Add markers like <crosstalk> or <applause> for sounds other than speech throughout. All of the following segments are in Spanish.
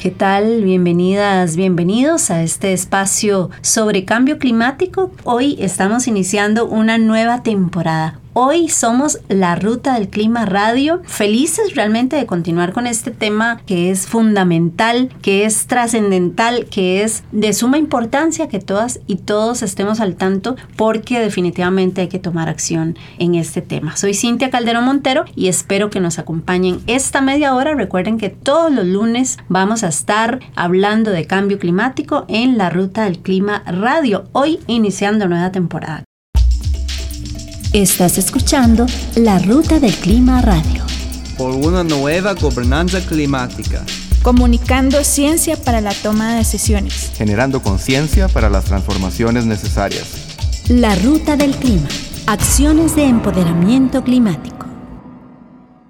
¿Qué tal? Bienvenidas, bienvenidos a este espacio sobre cambio climático. Hoy estamos iniciando una nueva temporada Hoy somos la Ruta del Clima Radio, felices realmente de continuar con este tema que es fundamental, que es trascendental, que es de suma importancia que todas y todos estemos al tanto porque definitivamente hay que tomar acción en este tema. Soy Cintia Calderón Montero y espero que nos acompañen esta media hora. Recuerden que todos los lunes vamos a estar hablando de cambio climático en la Ruta del Clima Radio, hoy iniciando nueva temporada. Estás escuchando La Ruta del Clima Radio. Por una nueva gobernanza climática. Comunicando ciencia para la toma de decisiones. Generando conciencia para las transformaciones necesarias. La Ruta del Clima. Acciones de empoderamiento climático.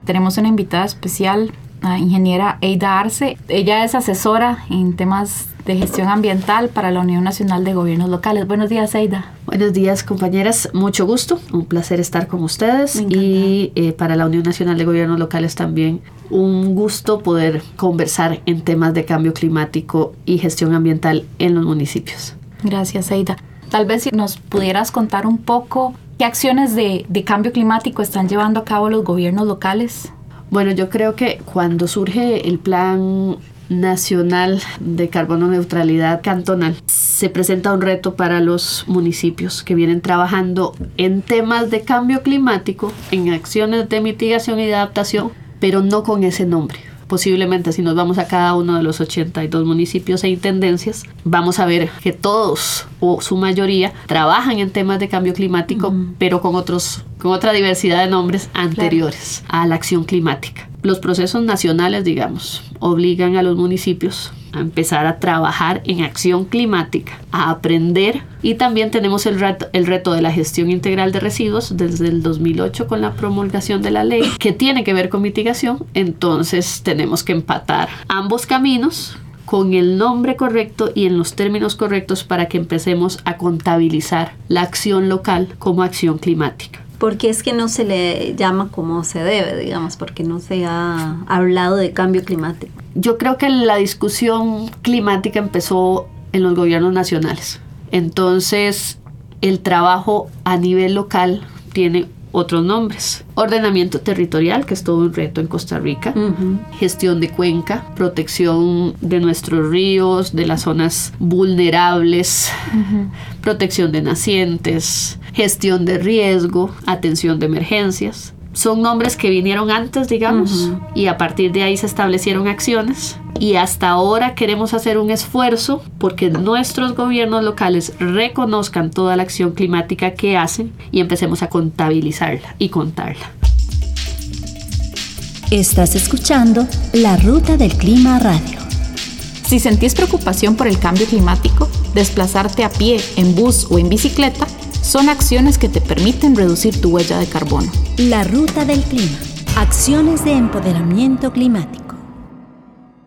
Tenemos una invitada especial, ingeniera Eida Arce. Ella es asesora en temas de Gestión Ambiental para la Unión Nacional de Gobiernos Locales. Buenos días, Eida. Buenos días, compañeras. Mucho gusto. Un placer estar con ustedes. Y eh, para la Unión Nacional de Gobiernos Locales también un gusto poder conversar en temas de cambio climático y gestión ambiental en los municipios. Gracias, Eida. Tal vez si nos pudieras contar un poco qué acciones de, de cambio climático están llevando a cabo los gobiernos locales. Bueno, yo creo que cuando surge el plan nacional de carbono neutralidad cantonal, se presenta un reto para los municipios que vienen trabajando en temas de cambio climático, en acciones de mitigación y de adaptación, pero no con ese nombre. Posiblemente si nos vamos a cada uno de los 82 municipios e intendencias, vamos a ver que todos o su mayoría trabajan en temas de cambio climático, pero con otros con otra diversidad de nombres anteriores a la acción climática. Los procesos nacionales, digamos, obligan a los municipios a empezar a trabajar en acción climática, a aprender. Y también tenemos el reto, el reto de la gestión integral de residuos desde el 2008 con la promulgación de la ley que tiene que ver con mitigación, entonces tenemos que empatar ambos caminos con el nombre correcto y en los términos correctos para que empecemos a contabilizar la acción local como acción climática porque es que no se le llama como se debe, digamos, porque no se ha hablado de cambio climático. Yo creo que la discusión climática empezó en los gobiernos nacionales. Entonces, el trabajo a nivel local tiene otros nombres. Ordenamiento territorial, que es todo un reto en Costa Rica. Gestión de cuenca, protección de nuestros ríos, de las zonas vulnerables, protección de nacientes, gestión de riesgo, atención de emergencias son nombres que vinieron antes, digamos, y a partir de ahí se establecieron acciones. Y hasta ahora queremos hacer un esfuerzo porque nuestros gobiernos locales reconozcan toda la acción climática que hacen y empecemos a contabilizarla y contarla. Estás escuchando La Ruta del Clima Radio. Si sentís preocupación por el cambio climático, desplazarte a pie, en bus o en bicicleta son acciones que te permiten reducir tu huella de carbono. La ruta del clima. Acciones de empoderamiento climático.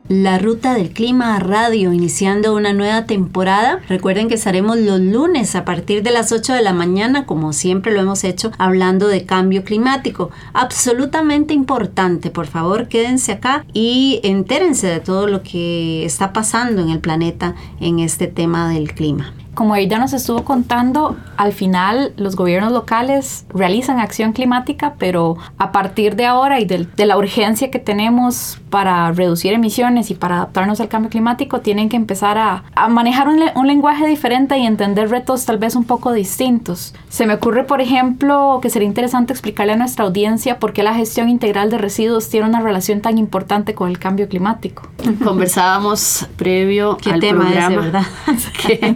La Ruta del Clima Radio, iniciando una nueva temporada. Recuerden que estaremos los lunes a partir de las 8 de la mañana, como siempre lo hemos hecho, hablando de cambio climático. Absolutamente importante, por favor, quédense acá y entérense de todo lo que está pasando en el planeta en este tema del clima como ella nos estuvo contando, al final los gobiernos locales realizan acción climática, pero a partir de ahora y de, la urgencia que tenemos para reducir emisiones y para adaptarnos al cambio climático, tienen que empezar a, manejar un, un, lenguaje diferente y entender retos tal vez un poco distintos. Se me ocurre, por ejemplo, que sería interesante explicarle a nuestra audiencia por qué la gestión integral de residuos tiene una relación tan importante con el cambio climático. Conversábamos previo al programa ¿verdad? <laughs> que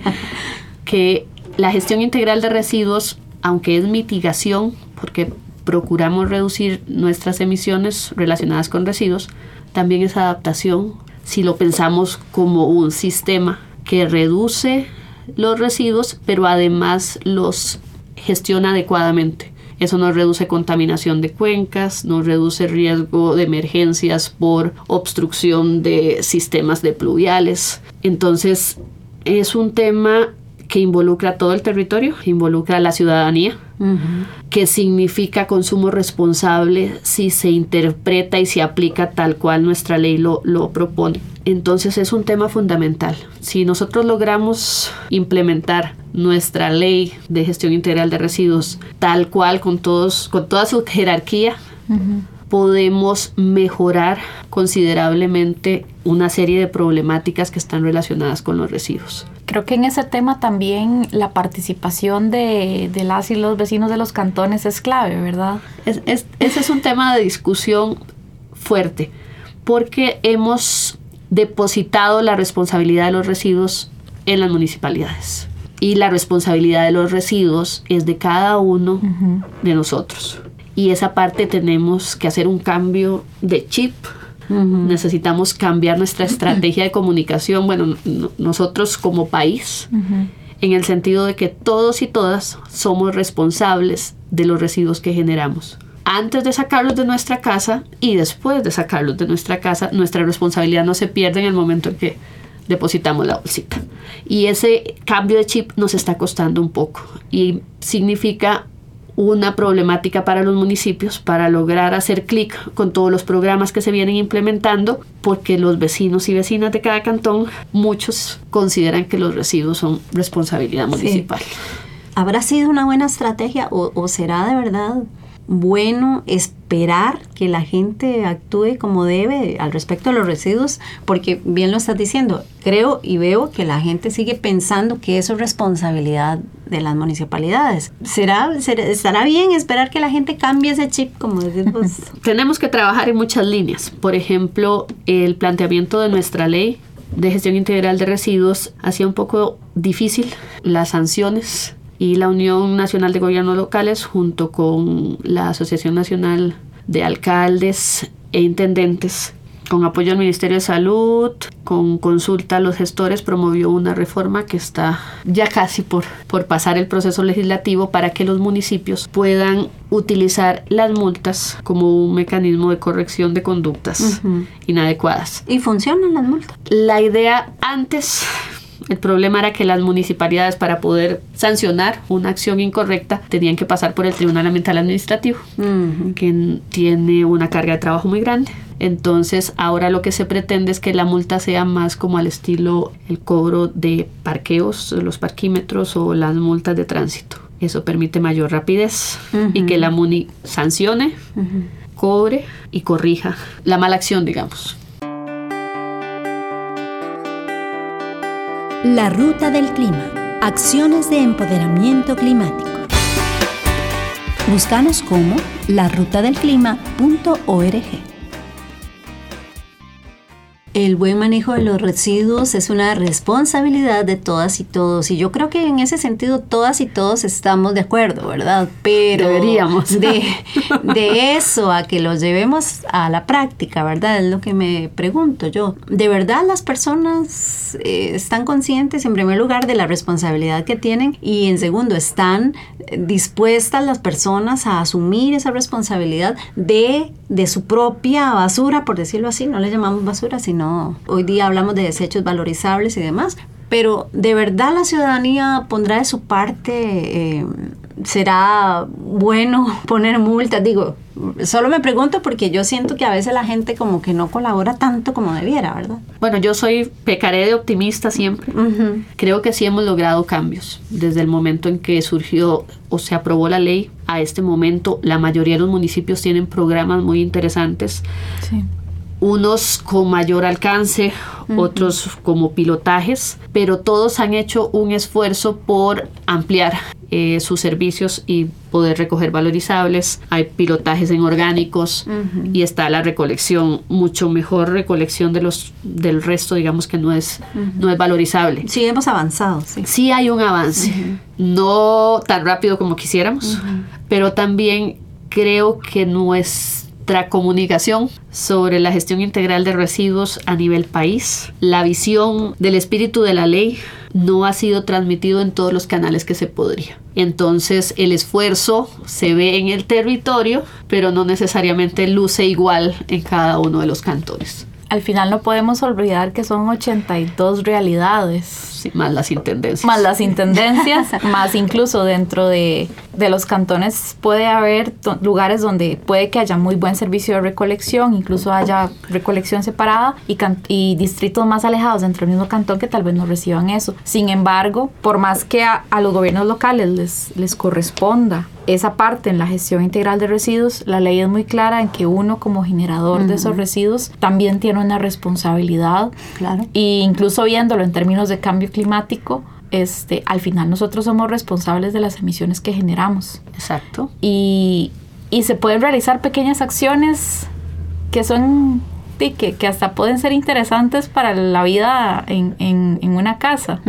que la gestión integral de residuos, aunque es mitigación, porque procuramos reducir nuestras emisiones relacionadas con residuos, también es adaptación si lo pensamos como un sistema que reduce los residuos, pero además los gestiona adecuadamente. Eso nos reduce contaminación de cuencas, nos reduce riesgo de emergencias por obstrucción de sistemas de pluviales. Entonces, es un tema que involucra todo el territorio, involucra a la ciudadanía, que significa consumo responsable si se interpreta y se aplica tal cual nuestra ley lo, lo propone. Entonces es un tema fundamental. Si nosotros logramos implementar nuestra ley de gestión integral de residuos tal cual con todos con toda su jerarquía podemos mejorar considerablemente una serie de problemáticas que están relacionadas con los residuos. Creo que en ese tema también la participación de, de las y los vecinos de los cantones es clave, ¿verdad? Es, es, ese es un tema de discusión fuerte, porque hemos depositado la responsabilidad de los residuos en las municipalidades. Y la responsabilidad de los residuos es de cada uno uh -huh. de nosotros y esa parte tenemos que hacer un cambio de chip. Uh -huh. Necesitamos cambiar nuestra estrategia de comunicación, bueno, nosotros como país, uh -huh. en el sentido de que todos y todas somos responsables de los residuos que generamos. Antes de sacarlos de nuestra casa y después de sacarlos de nuestra casa, nuestra responsabilidad no se pierde en el momento en que depositamos la bolsita. Y ese cambio de chip nos está costando un poco y significa una problemática para los municipios para lograr hacer clic con todos los programas que se vienen implementando, porque los vecinos y vecinas de cada cantón, muchos consideran que los residuos son responsabilidad municipal. Sí. ¿Habrá sido una buena estrategia o, o será de verdad bueno esperar que la gente actúe como debe al respecto de los residuos, porque bien lo estás diciendo, creo y veo que la gente sigue pensando que eso es responsabilidad de las municipalidades. ¿Será, será estará bien esperar que la gente cambie ese chip, como decimos? <laughs> Tenemos que trabajar en muchas líneas. Por ejemplo, el planteamiento de nuestra ley de gestión integral de residuos hacía un poco difícil las sanciones y la Unión Nacional de Gobiernos Locales junto con la Asociación Nacional de Alcaldes e Intendentes con apoyo al Ministerio de Salud, con consulta a los gestores, promovió una reforma que está ya casi por, por pasar el proceso legislativo para que los municipios puedan utilizar las multas como un mecanismo de corrección de conductas uh -huh. inadecuadas. ¿Y funcionan las multas? La idea antes el problema era que las municipalidades para poder sancionar una acción incorrecta tenían que pasar por el Tribunal Ambiental Administrativo, uh -huh. que tiene una carga de trabajo muy grande. Entonces ahora lo que se pretende es que la multa sea más como al estilo el cobro de parqueos, los parquímetros o las multas de tránsito. Eso permite mayor rapidez uh -huh. y que la MUNI sancione, uh -huh. cobre y corrija la mala acción, digamos. La Ruta del Clima. Acciones de empoderamiento climático. Búscanos como larutadelclima.org. El buen manejo de los residuos es una responsabilidad de todas y todos. Y yo creo que en ese sentido todas y todos estamos de acuerdo, ¿verdad? Pero deberíamos. De, de eso a que los llevemos a la práctica, ¿verdad? Es lo que me pregunto yo. ¿De verdad las personas eh, están conscientes, en primer lugar, de la responsabilidad que tienen? Y en segundo, ¿están dispuestas las personas a asumir esa responsabilidad de, de su propia basura, por decirlo así? No le llamamos basura, sino hoy día hablamos de desechos valorizables y demás, pero de verdad la ciudadanía pondrá de su parte, eh, será bueno <laughs> poner multas, digo, solo me pregunto porque yo siento que a veces la gente como que no colabora tanto como debiera, ¿verdad? Bueno, yo soy, pecaré de optimista siempre. Uh -huh. Creo que sí hemos logrado cambios desde el momento en que surgió o se aprobó la ley a este momento. La mayoría de los municipios tienen programas muy interesantes. Sí unos con mayor alcance, uh -huh. otros como pilotajes, pero todos han hecho un esfuerzo por ampliar eh, sus servicios y poder recoger valorizables. Hay pilotajes en orgánicos uh -huh. y está la recolección, mucho mejor recolección de los del resto, digamos que no es, uh -huh. no es valorizable. Sí, hemos avanzado. Sí, sí hay un avance, no tan rápido como quisiéramos, pero también creo que no es nuestra comunicación sobre la gestión integral de residuos a nivel país. La visión del espíritu de la ley no ha sido transmitido en todos los canales que se podría. Entonces el esfuerzo se ve en el territorio, pero no necesariamente luce igual en cada uno de los cantones al final no podemos olvidar que son 82 realidades. Sí, más las intendencias. Más las intendencias, <laughs> más incluso dentro de, de, los cantones puede haber lugares donde puede que haya muy buen servicio de recolección, incluso haya recolección separada y, y distritos más alejados dentro del mismo cantón que tal vez no reciban eso. Sin embargo, por más que a, a los gobiernos locales les, les corresponda esa parte en la gestión integral de residuos, la ley es muy clara en que uno como generador de esos residuos también tiene una responsabilidad. Claro. E incluso viéndolo en términos de cambio climático, este, al final nosotros somos responsables de las emisiones que generamos. Exacto. Y, y se pueden realizar pequeñas acciones que son que, que, hasta pueden ser interesantes para la vida en, en, en una casa.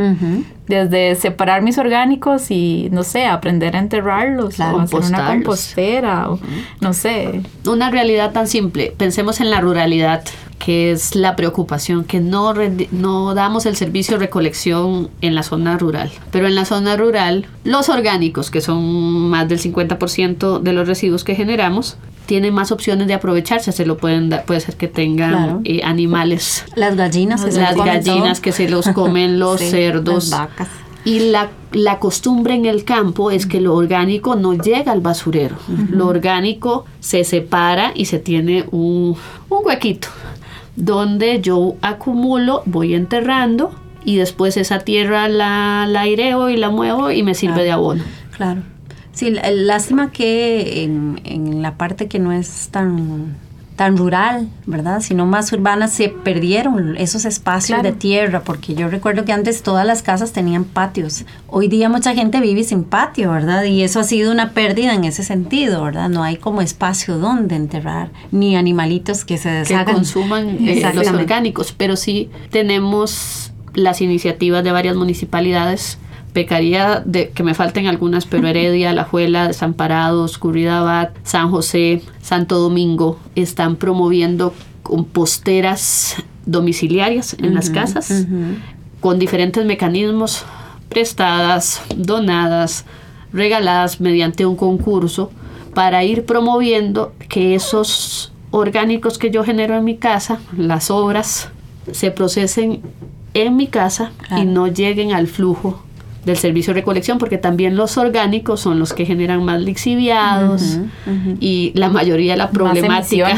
Desde separar mis orgánicos y, no sé, aprender a enterrarlos o hacer una compostera, o, no sé. Una realidad tan simple. Pensemos en la ruralidad, que es la preocupación, que no, no damos el servicio de recolección en la zona rural. Pero en la zona rural, los orgánicos, que son más del 50% de los residuos que generamos, tienen más opciones de aprovecharse. Se lo pueden dar, puede ser que tengan eh, animales. Las gallinas, que las gallinas que se los comen <laughs> los cerdos. Las vacas. Y la, la, costumbre en el campo es que lo orgánico no llega al basurero. Lo orgánico se separa y se tiene un, un huequito donde yo acumulo, voy enterrando y después esa tierra la, la aireo y la muevo y me sirve de abono. Claro. Sí, lástima que en, en, la parte que no es tan, tan rural, ¿verdad? Sino más urbana, se perdieron esos espacios de tierra, porque yo recuerdo que antes todas las casas tenían patios. Hoy día mucha gente vive sin patio, ¿verdad? Y eso ha sido una pérdida en ese sentido, ¿verdad? No hay como espacio donde enterrar, ni animalitos que se deshagan. Que consuman eh, los orgánicos, pero sí tenemos las iniciativas de varias municipalidades pecaría de que me falten algunas, pero <laughs> Heredia, La Juela, Desamparados, Curridabat, San José, Santo Domingo están promoviendo composteras domiciliarias en las casas con diferentes mecanismos prestadas, donadas, regaladas mediante un concurso para ir promoviendo que esos orgánicos que yo genero en mi casa, las obras, se procesen en mi casa y no lleguen al flujo del servicio de recolección, porque también los orgánicos son los que generan más lixiviados y la mayoría de la problemática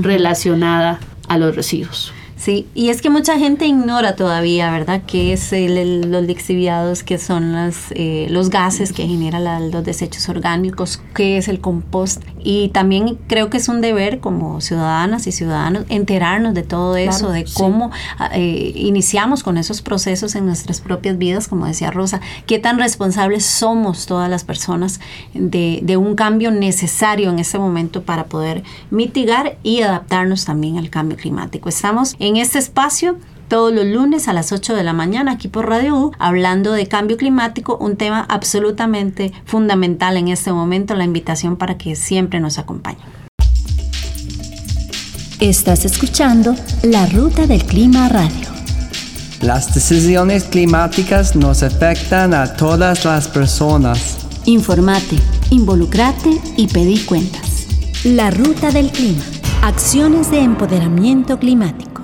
relacionada a los residuos. Sí, y es que mucha gente ignora todavía, ¿verdad?, qué es el, los lixiviados, qué son las, eh, los gases que generan los desechos orgánicos, qué es el compost. Y también creo que es un deber como ciudadanas y ciudadanos enterarnos de todo eso, de cómo ah, eh, iniciamos con esos procesos en nuestras propias vidas, como decía Rosa, qué tan responsables somos todas las personas de, de un cambio necesario en este momento para poder mitigar y adaptarnos también al cambio climático. Estamos en este espacio todos los lunes a las 8 de la mañana aquí por Radio U, hablando de cambio climático, un tema absolutamente fundamental en este momento, la invitación para que siempre nos acompañen. Estás escuchando La Ruta del Clima Radio. Las decisiones climáticas nos afectan a todas las personas. Informate, involucrate y pedí cuentas. La Ruta del Clima. Acciones de empoderamiento climático.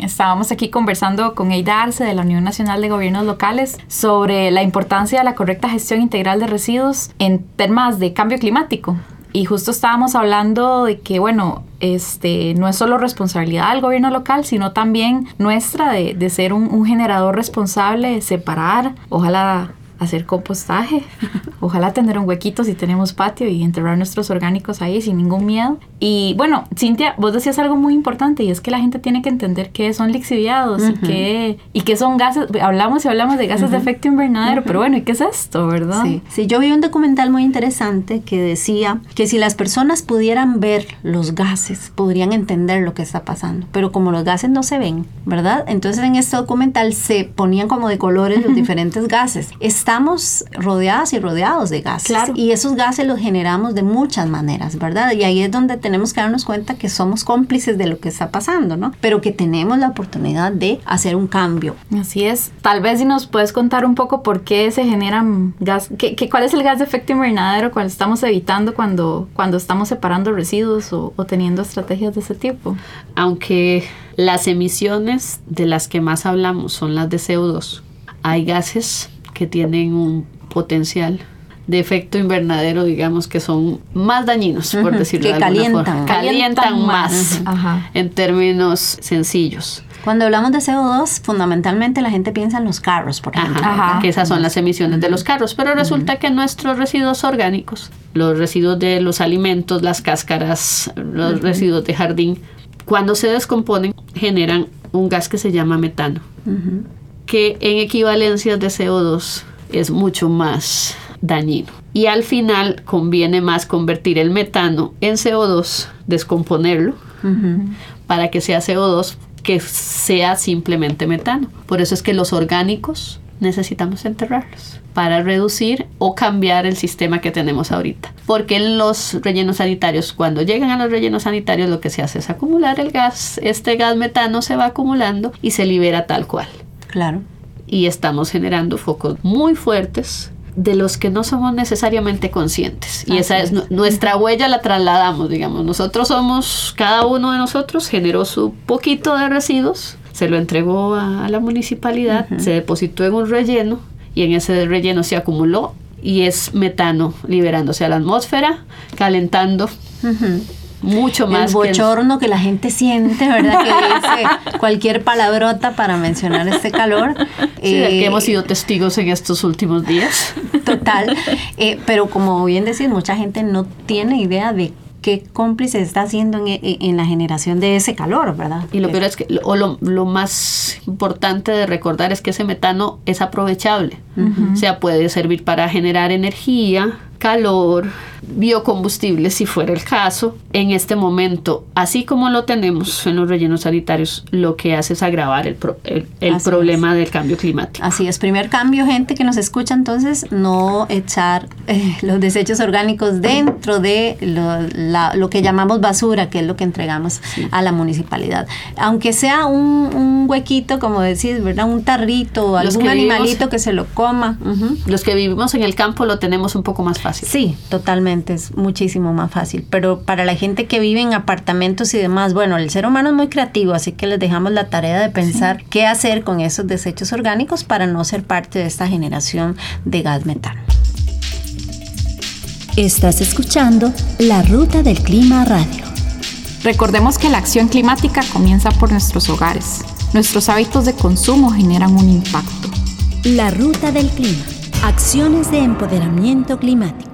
Estábamos aquí conversando con Eida Arce de la Unión Nacional de Gobiernos Locales sobre la importancia de la correcta gestión integral de residuos en temas de cambio climático. Y justo estábamos hablando de que, bueno, este, no es solo responsabilidad del gobierno local, sino también nuestra de, de ser un, un, generador responsable, separar, ojalá hacer compostaje, <laughs> ojalá tener un huequito si tenemos patio y enterrar nuestros orgánicos ahí sin ningún miedo. Y bueno, Cintia, vos decías algo muy importante y es que la gente tiene que entender qué son lixiviados y qué y qué son gases, hablamos y hablamos de gases de efecto invernadero, pero bueno, ¿y qué es esto, verdad? Sí. sí, yo vi un documental muy interesante que decía que si las personas pudieran ver los gases, podrían entender lo que está pasando, pero como los gases no se ven, ¿verdad? Entonces en este documental se ponían como de colores los diferentes gases. Es estamos rodeadas y rodeados de gases. Claro. Y esos gases los generamos de muchas maneras, ¿verdad? Y ahí es donde tenemos que darnos cuenta que somos cómplices de lo que está pasando, ¿no? Pero que tenemos la oportunidad de hacer un cambio. Así es. Tal vez si nos puedes contar un poco por qué se generan gas, qué, qué- cuál es el gas de efecto invernadero, cuál estamos evitando cuando, cuando estamos separando residuos o, o teniendo estrategias de ese tipo. Aunque las emisiones de las que más hablamos son las de CO2, hay gases que tienen un potencial de efecto invernadero, digamos, que son más dañinos, por decirlo que de alguna calientan. forma. Calientan Calientan más. Ajá. en términos sencillos. Cuando hablamos de CO2, fundamentalmente la gente piensa en los carros, por ejemplo. Ajá, Ajá. que esas son las emisiones de los carros, pero resulta que nuestros residuos orgánicos, los residuos de los alimentos, las cáscaras, los residuos de jardín, cuando se descomponen generan un gas que se llama metano, que en equivalencias de CO2 es mucho más dañino. Y al final conviene más convertir el metano en CO2, descomponerlo, para que sea CO2 que sea simplemente metano. Por eso es que los orgánicos necesitamos enterrarlos para reducir o cambiar el sistema que tenemos ahorita. Porque en los rellenos sanitarios, cuando llegan a los rellenos sanitarios, lo que se hace es acumular el gas. Este gas metano se va acumulando y se libera tal cual. Claro. Y estamos generando focos muy fuertes de los que no somos necesariamente conscientes. Y esa es nu- nuestra huella, la trasladamos, digamos. Nosotros somos, cada uno de nosotros generó su poquito de residuos, se lo entregó a, a la municipalidad, se depositó en un relleno y en ese relleno se acumuló y es metano liberándose a la atmósfera, calentando mucho más. el que bochorno que, la gente siente, ¿verdad? Que dice <laughs> cualquier palabrota para mencionar este calor. Sí, del que Eh, hemos sido testigos en estos últimos días. <laughs> Total. Eh, pero como bien decís, mucha gente no tiene idea de qué cómplice está haciendo en, en- en la generación de ese calor, ¿verdad? Y lo peor es que, o lo, lo más importante de recordar es que ese metano es aprovechable. O sea, puede servir para generar energía, calor, biocombustibles si fuera el caso. En este momento, así como lo tenemos en los rellenos sanitarios, lo que hace es agravar el, pro- el, problema del cambio climático. Así es, primer cambio, gente que nos escucha, entonces no echar eh, <laughs> los desechos orgánicos dentro de lo, la- lo que llamamos basura, que es lo que entregamos a la municipalidad. Aunque sea un, un huequito, como decís, ¿verdad? Un tarrito, Los algún que vivimos- animalito que se lo coma. Los que vivimos en el campo lo tenemos un poco más fácil. Sí, totalmente, es muchísimo más fácil. Pero para la gente que vive en apartamentos y demás, bueno, el ser humano es muy creativo, así que les dejamos la tarea de pensar qué hacer con esos desechos orgánicos para no ser parte de esta generación de gas metano. Estás escuchando La Ruta del Clima Radio. Recordemos que la acción climática comienza por nuestros hogares. Nuestros hábitos de consumo generan un impacto. La Ruta del Clima. Acciones de empoderamiento climático.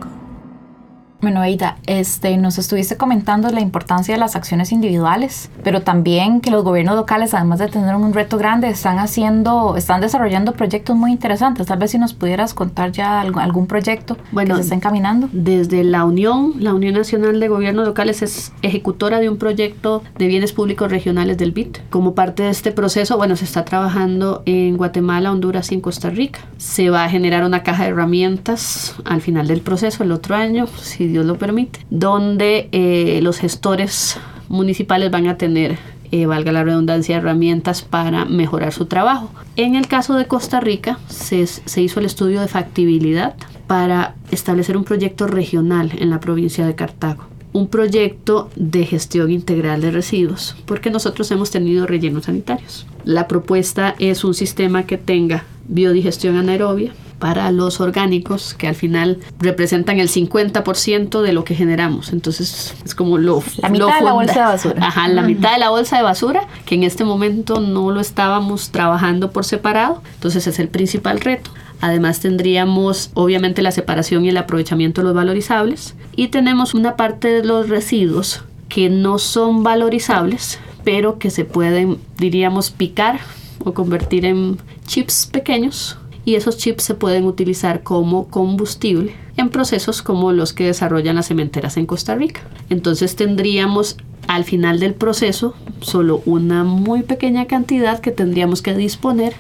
Bueno, Aida, este, nos estuviste comentando la importancia de las acciones individuales, pero también que los gobiernos locales, además de tener un reto grande, están haciendo, están desarrollando proyectos muy interesantes. Tal vez si nos pudieras contar ya algún proyecto Bueno, que se está encaminando. Desde la Unión, la Unión Nacional de Gobiernos Locales es ejecutora de un proyecto de bienes públicos regionales del BIT. Como parte de este proceso, bueno, se está trabajando en Guatemala, Honduras y en Costa Rica. Se va a generar una caja de herramientas al final del proceso, el otro año, si Dios lo permite, donde eh, los gestores municipales van a tener eh, valga la redundancia, herramientas para mejorar su trabajo. En el caso de Costa Rica, se, se hizo el estudio de factibilidad para establecer un proyecto regional en la provincia de Cartago. Un proyecto de gestión integral de residuos, porque nosotros hemos tenido rellenos sanitarios. La propuesta es un sistema que tenga biodigestión anaerobia, para los orgánicos que al final representan el 50% de lo que generamos. Entonces es como lo... La mitad lo de la bolsa de basura. Ajá, la mitad de la bolsa de basura, que en este momento no lo estábamos trabajando por separado. Entonces es el principal reto. Además tendríamos obviamente la separación y el aprovechamiento de los valorizables. Y tenemos una parte de los residuos que no son valorizables, pero que se pueden, diríamos, picar o convertir en chips pequeños y esos chips se pueden utilizar como combustible en procesos como los que desarrollan las cementeras en Costa Rica. Entonces tendríamos al final del proceso solo una muy pequeña cantidad que tendríamos que disponer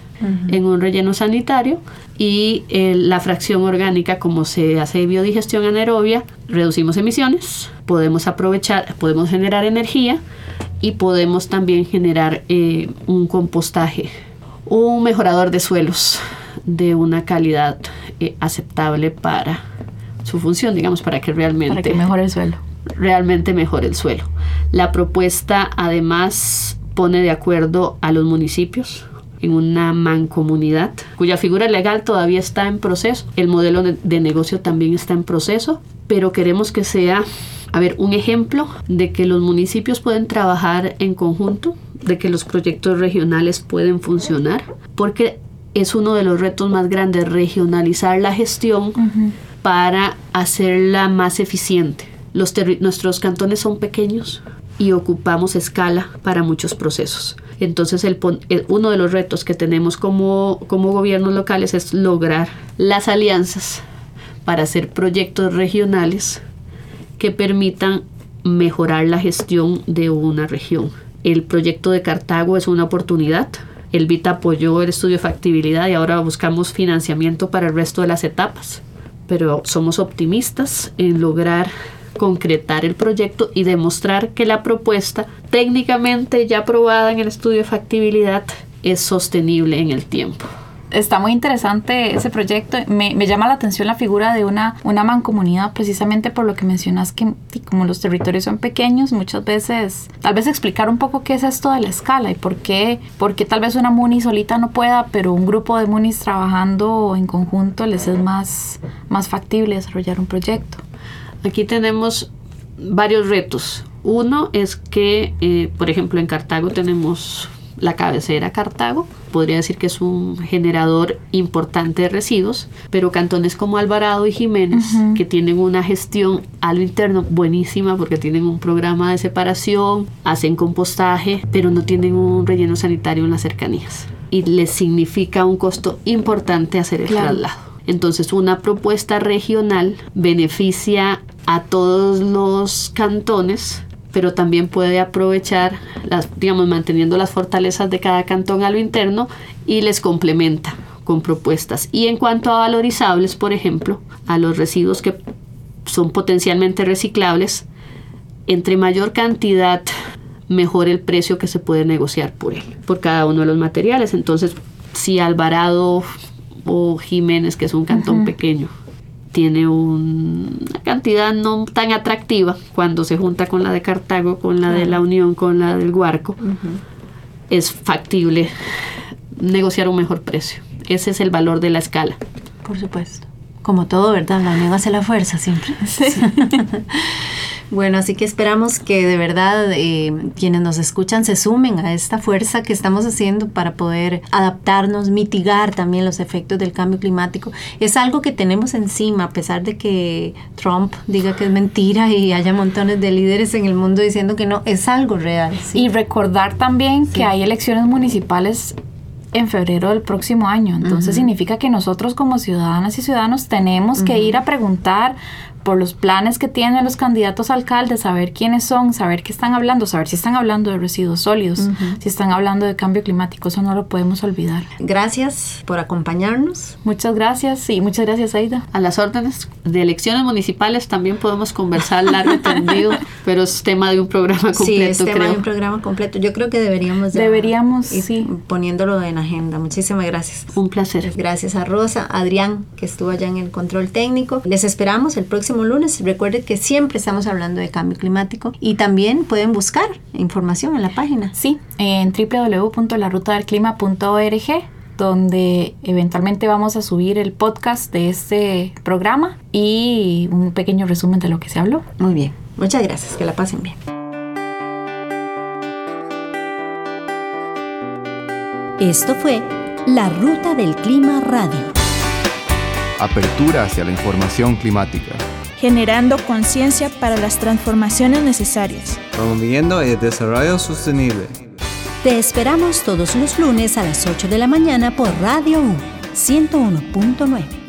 en un relleno sanitario y eh, la fracción orgánica como se hace biodigestión anaerobia reducimos emisiones podemos aprovechar podemos generar energía y podemos también generar eh, un compostaje un mejorador de suelos de una calidad eh, aceptable para su función digamos para que realmente para que mejore el suelo realmente mejore el suelo la propuesta además pone de acuerdo a los municipios en una mancomunidad cuya figura legal todavía está en proceso. El modelo de, de, negocio también está en proceso, pero queremos que sea, a ver, un ejemplo de que los municipios pueden trabajar en conjunto, de que los proyectos regionales pueden funcionar, porque es uno de los retos más grandes, regionalizar la gestión uh -huh. para hacerla más eficiente. Los nuestros cantones son pequeños, y ocupamos escala para muchos procesos. Entonces, el, el, uno de los retos que tenemos como, como gobiernos locales es lograr las alianzas para hacer proyectos regionales que permitan mejorar la gestión de una región. El proyecto de Cartago es una oportunidad. El VITA apoyó el estudio de factibilidad y ahora buscamos financiamiento para el resto de las etapas. Pero somos optimistas en lograr concretar el proyecto y demostrar que la propuesta técnicamente ya aprobada en el estudio de factibilidad es sostenible en el tiempo. Está muy interesante ese proyecto. Me, me, llama la atención la figura de una, una mancomunidad precisamente por lo que mencionas que como los territorios son pequeños, muchas veces, tal vez explicar un poco qué es esto de la escala y por qué, por qué tal vez una MUNI solita no pueda, pero un grupo de MUNIs trabajando en conjunto les es más, más factible desarrollar un proyecto. Aquí tenemos varios retos. Uno es que, eh, por ejemplo, en Cartago tenemos la cabecera Cartago. Podría decir que es un generador importante de residuos, pero cantones como Alvarado y Jiménez, uh -huh. que tienen una gestión a lo interno buenísima porque tienen un programa de separación, hacen compostaje, pero no tienen un relleno sanitario en las cercanías. Y les significa un costo importante hacer el claro. traslado. Entonces una propuesta regional beneficia a todos los cantones, pero también puede aprovechar, las, digamos, manteniendo las fortalezas de cada cantón a lo interno y les complementa con propuestas. Y en cuanto a valorizables, por ejemplo, a los residuos que son potencialmente reciclables, entre mayor cantidad, mejor el precio que se puede negociar por él, por cada uno de los materiales. Entonces, si Alvarado o Jiménez, que es un cantón pequeño, tiene un, una cantidad no tan atractiva cuando se junta con la de Cartago, con la de la Unión, con la del Guarco, uh -huh. es factible negociar un mejor precio. Ese es el valor de la escala. Por supuesto. Como todo, ¿verdad? La unión hace la fuerza siempre. Sí. <laughs> Bueno, así que esperamos que de verdad eh, quienes nos escuchan se sumen a esta fuerza que estamos haciendo para poder adaptarnos, mitigar también los efectos del cambio climático. Es algo que tenemos encima, a pesar de que Trump diga que es mentira y haya montones de líderes en el mundo diciendo que no, es algo real. ¿sí? Y recordar también sí. que hay elecciones municipales en febrero del próximo año. Entonces uh -huh. significa que nosotros como ciudadanas y ciudadanos tenemos uh -huh. que ir a preguntar por los planes que tienen los candidatos a alcaldes, saber quiénes son, saber qué están hablando, saber si están hablando de residuos sólidos, uh -huh. si están hablando de cambio climático, eso no lo podemos olvidar. Gracias por acompañarnos. Muchas gracias y muchas gracias Aida. A las órdenes de elecciones municipales también podemos conversar largo y tendido, <laughs> pero es tema de un programa completo. Sí, es tema creo. de un programa completo. Yo creo que deberíamos deberíamos ir sí. poniéndolo en agenda. Muchísimas gracias. Un placer. Gracias a Rosa, Adrián que estuvo allá en el control técnico. Les esperamos el próximo lunes. Recuerden que siempre estamos hablando de cambio climático y también pueden buscar información en la página. Sí, en www.larutadelclima.org donde eventualmente vamos a subir el podcast de este programa y un pequeño resumen de lo que se habló. Muy bien, muchas gracias, que la pasen bien. Esto fue La Ruta del Clima Radio. Apertura hacia la información climática. Generando conciencia para las transformaciones necesarias. Promoviendo el desarrollo sostenible. Te esperamos todos los lunes a las 8 de la mañana por Radio U. 101.9.